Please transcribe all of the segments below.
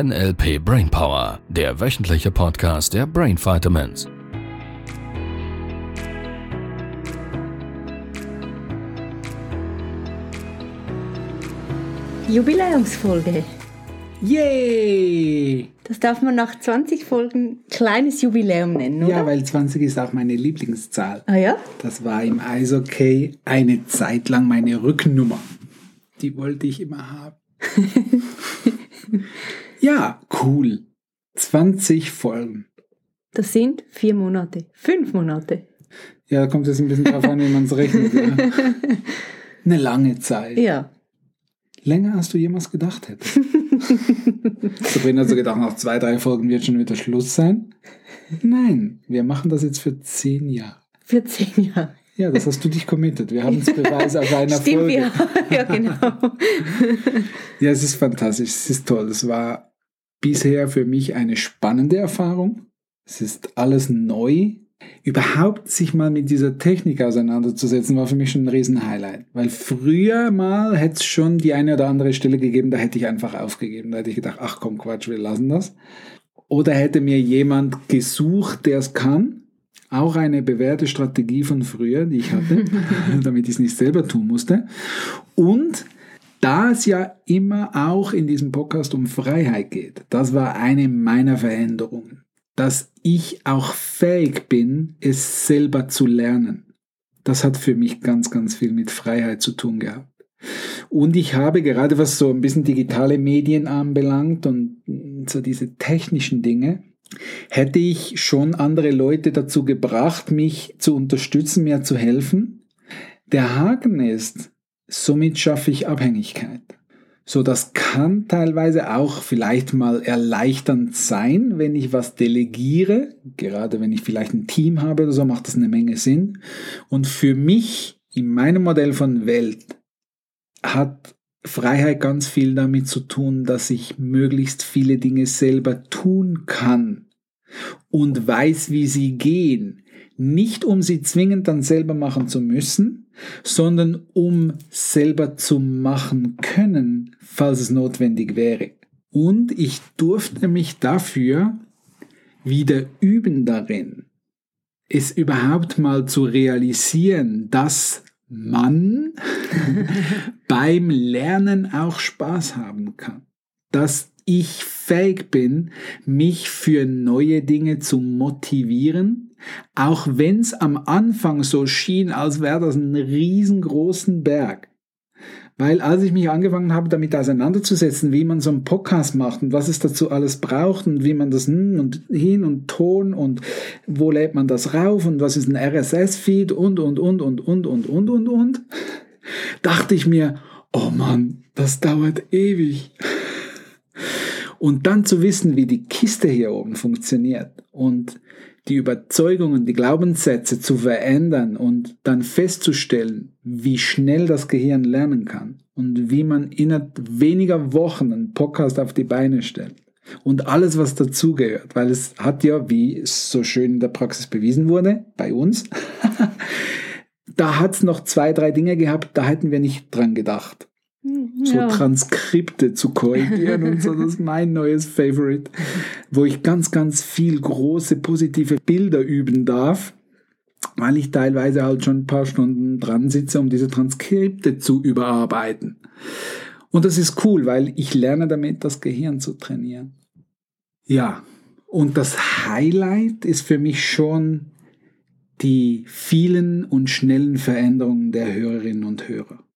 NLP Brainpower, der wöchentliche Podcast der Brain Vitamins. Jubiläumsfolge. Yay! Das darf man nach 20 Folgen kleines Jubiläum nennen, oder? Ja, weil 20 ist auch meine Lieblingszahl. Ah ja? Das war im Eishockey eine Zeit lang meine Rückennummer. Die wollte ich immer haben. ja, cool. 20 Folgen. Das sind vier Monate, fünf Monate. Ja, da kommt es ein bisschen drauf an, wie man es rechnet. Ja. Eine lange Zeit. Ja. Länger als du jemals gedacht hättest. Sabrina hat so gedacht, nach zwei, drei Folgen wird schon wieder Schluss sein. Nein, wir machen das jetzt für zehn Jahre. Für zehn Jahre. Ja, das hast du dich committed. Wir haben es Beweis auf einer Stimmt, Folge. ja. ja, genau. Ja, es ist fantastisch, es ist toll. Es war bisher für mich eine spannende Erfahrung. Es ist alles neu. Überhaupt sich mal mit dieser Technik auseinanderzusetzen, war für mich schon ein Riesen-Highlight. Weil früher mal hätte es schon die eine oder andere Stelle gegeben, da hätte ich einfach aufgegeben. Da hätte ich gedacht, ach komm, Quatsch, wir lassen das. Oder hätte mir jemand gesucht, der es kann. Auch eine bewährte Strategie von früher, die ich hatte, damit ich es nicht selber tun musste. Und da es ja immer auch in diesem Podcast um Freiheit geht, das war eine meiner Veränderungen, dass ich auch fähig bin, es selber zu lernen. Das hat für mich ganz, ganz viel mit Freiheit zu tun gehabt. Und ich habe gerade, was so ein bisschen digitale Medien anbelangt und so diese technischen Dinge, hätte ich schon andere Leute dazu gebracht, mich zu unterstützen, mir zu helfen. Der Haken ist, somit schaffe ich Abhängigkeit. So, das kann teilweise auch vielleicht mal erleichternd sein, wenn ich was delegiere. Gerade wenn ich vielleicht ein Team habe oder so, macht das eine Menge Sinn. Und für mich, in meinem Modell von Welt, hat Freiheit ganz viel damit zu tun, dass ich möglichst viele Dinge selber tun kann und weiß, wie sie gehen. Nicht um sie zwingend dann selber machen zu müssen, sondern um selber zu machen können, falls es notwendig wäre. Und ich durfte mich dafür wieder üben darin, es überhaupt mal zu realisieren, dass man beim Lernen auch Spaß haben kann. Dass ich fähig bin, mich für neue Dinge zu motivieren, auch wenn es am Anfang so schien, als wäre das ein riesengroßen Berg. Weil als ich mich angefangen habe, damit auseinanderzusetzen, wie man so einen Podcast macht und was es dazu alles braucht und wie man das und hin und Ton und wo lädt man das rauf und was ist ein RSS-Feed und, und, und, und, und, und, und, und, und, dachte ich mir, oh Mann, das dauert ewig. Und dann zu wissen, wie die Kiste hier oben funktioniert und die Überzeugungen, die Glaubenssätze zu verändern und dann festzustellen, wie schnell das Gehirn lernen kann und wie man innerhalb weniger Wochen einen Podcast auf die Beine stellt. Und alles, was dazugehört, weil es hat ja, wie es so schön in der Praxis bewiesen wurde, bei uns, da hat es noch zwei, drei Dinge gehabt, da hätten wir nicht dran gedacht so ja. Transkripte zu korrigieren und so. Das ist mein neues Favorite, wo ich ganz, ganz viel große positive Bilder üben darf, weil ich teilweise halt schon ein paar Stunden dran sitze, um diese Transkripte zu überarbeiten. Und das ist cool, weil ich lerne damit, das Gehirn zu trainieren. Ja, und das Highlight ist für mich schon die vielen und schnellen Veränderungen der Hörerinnen und Hörer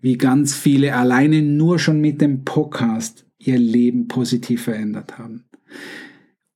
wie ganz viele alleine nur schon mit dem Podcast ihr Leben positiv verändert haben.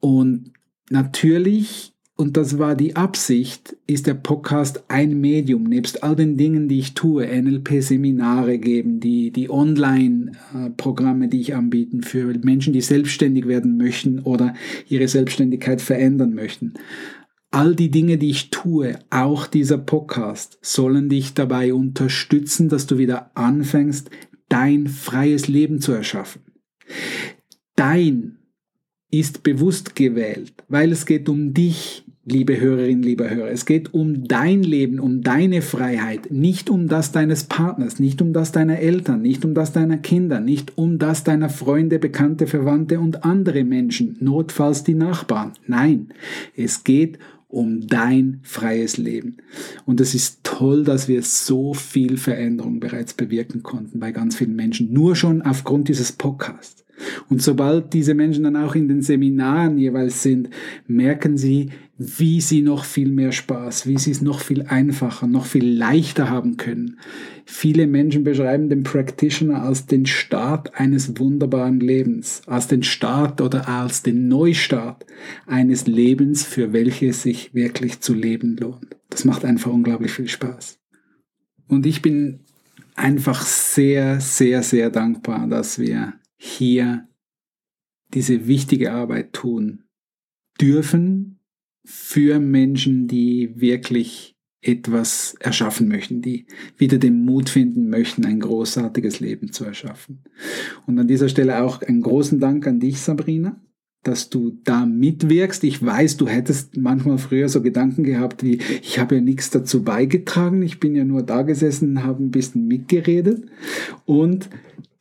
Und natürlich, und das war die Absicht, ist der Podcast ein Medium, nebst all den Dingen, die ich tue, NLP-Seminare geben, die, die Online-Programme, die ich anbieten für Menschen, die selbstständig werden möchten oder ihre Selbstständigkeit verändern möchten. All die Dinge, die ich tue, auch dieser Podcast, sollen dich dabei unterstützen, dass du wieder anfängst, dein freies Leben zu erschaffen. Dein ist bewusst gewählt, weil es geht um dich, liebe Hörerin, lieber Hörer. Es geht um dein Leben, um deine Freiheit, nicht um das deines Partners, nicht um das deiner Eltern, nicht um das deiner Kinder, nicht um das deiner Freunde, Bekannte, Verwandte und andere Menschen, notfalls die Nachbarn. Nein, es geht um dein freies Leben. Und es ist toll, dass wir so viel Veränderung bereits bewirken konnten bei ganz vielen Menschen, nur schon aufgrund dieses Podcasts. Und sobald diese Menschen dann auch in den Seminaren jeweils sind, merken sie, wie sie noch viel mehr Spaß, wie sie es noch viel einfacher, noch viel leichter haben können. Viele Menschen beschreiben den Practitioner als den Start eines wunderbaren Lebens, als den Start oder als den Neustart eines Lebens, für welches sich wirklich zu leben lohnt. Das macht einfach unglaublich viel Spaß. Und ich bin einfach sehr, sehr, sehr dankbar, dass wir hier diese wichtige Arbeit tun dürfen für Menschen, die wirklich etwas erschaffen möchten, die wieder den Mut finden möchten, ein großartiges Leben zu erschaffen. Und an dieser Stelle auch einen großen Dank an dich, Sabrina, dass du da mitwirkst. Ich weiß, du hättest manchmal früher so Gedanken gehabt wie, ich habe ja nichts dazu beigetragen, ich bin ja nur da gesessen habe ein bisschen mitgeredet. Und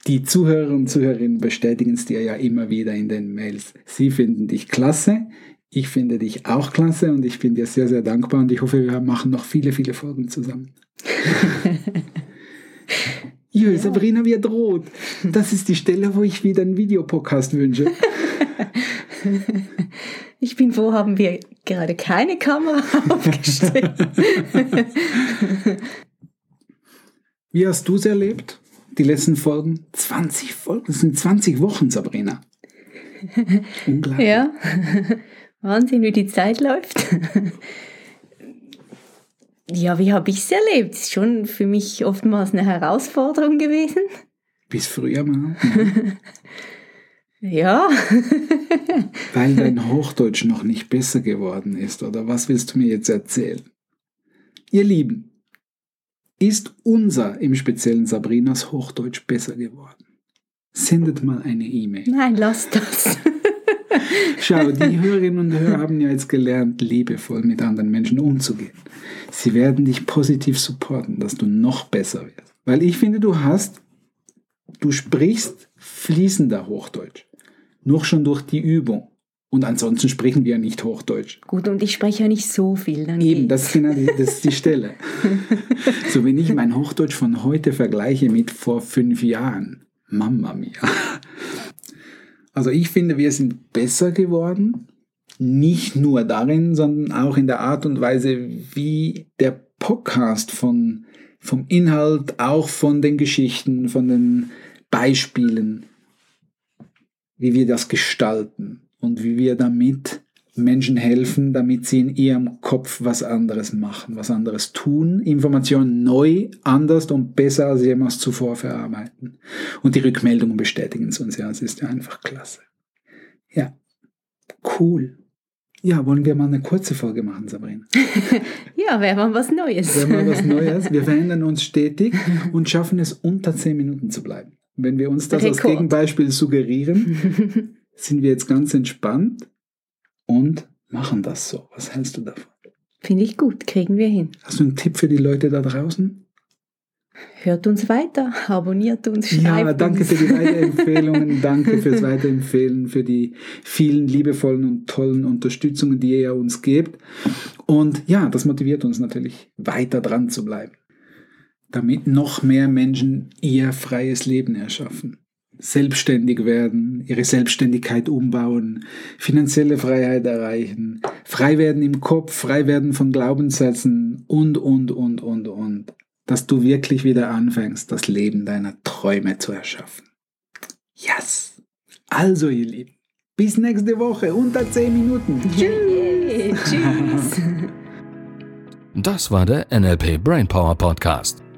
die Zuhörer und Zuhörerinnen bestätigen es dir ja immer wieder in den Mails. Sie finden dich klasse. Ich finde dich auch klasse und ich bin dir sehr, sehr dankbar und ich hoffe, wir machen noch viele, viele Folgen zusammen. Jö, ja. Sabrina wird rot. Das ist die Stelle, wo ich wieder einen Videopodcast wünsche. Ich bin froh, haben wir gerade keine Kamera aufgestellt. Wie hast du es erlebt? Die letzten Folgen. 20 Folgen, das sind 20 Wochen, Sabrina. Unglaublich. Ja, Wahnsinn, wie die Zeit läuft. ja, wie habe ich es erlebt? Ist schon für mich oftmals eine Herausforderung gewesen. Bis früher mal. ja. Weil dein Hochdeutsch noch nicht besser geworden ist, oder was willst du mir jetzt erzählen? Ihr Lieben, ist unser, im speziellen Sabrinas Hochdeutsch, besser geworden? Sendet mal eine E-Mail. Nein, lass das. Schau, die Hörerinnen und Hörer haben ja jetzt gelernt, liebevoll mit anderen Menschen umzugehen. Sie werden dich positiv supporten, dass du noch besser wirst. Weil ich finde, du hast, du sprichst fließender Hochdeutsch. Nur schon durch die Übung. Und ansonsten sprechen wir ja nicht Hochdeutsch. Gut, und ich spreche ja nicht so viel. Dann Eben, das ist, genau die, das ist die Stelle. so, wenn ich mein Hochdeutsch von heute vergleiche mit vor fünf Jahren, Mama mia. Also ich finde, wir sind besser geworden. Nicht nur darin, sondern auch in der Art und Weise, wie der Podcast von, vom Inhalt, auch von den Geschichten, von den Beispielen, wie wir das gestalten und wie wir damit Menschen helfen, damit sie in ihrem Kopf was anderes machen, was anderes tun, Informationen neu, anders und besser als jemals zuvor verarbeiten. Und die Rückmeldungen bestätigen es uns ja, es ist ja einfach klasse. Ja, cool. Ja, wollen wir mal eine kurze Folge machen, Sabrina? ja, wäre mal was Neues. Wäre mal was Neues. Wir verändern uns stetig und schaffen es unter zehn Minuten zu bleiben. Wenn wir uns das Rekord. als Gegenbeispiel suggerieren, sind wir jetzt ganz entspannt und machen das so. Was hältst du davon? Finde ich gut, kriegen wir hin. Hast du einen Tipp für die Leute da draußen? Hört uns weiter, abonniert uns, schreibt Ja, danke uns. für die Weiterempfehlungen, danke fürs Weiterempfehlen, für die vielen liebevollen und tollen Unterstützungen, die ihr uns gebt. Und ja, das motiviert uns natürlich, weiter dran zu bleiben, damit noch mehr Menschen ihr freies Leben erschaffen selbstständig werden, ihre Selbstständigkeit umbauen, finanzielle Freiheit erreichen, frei werden im Kopf, frei werden von Glaubenssätzen und, und, und, und, und. Dass du wirklich wieder anfängst, das Leben deiner Träume zu erschaffen. Yes! Also, ihr Lieben, bis nächste Woche, unter 10 Minuten. Tschüss! Tschüss! Das war der NLP Brainpower Podcast.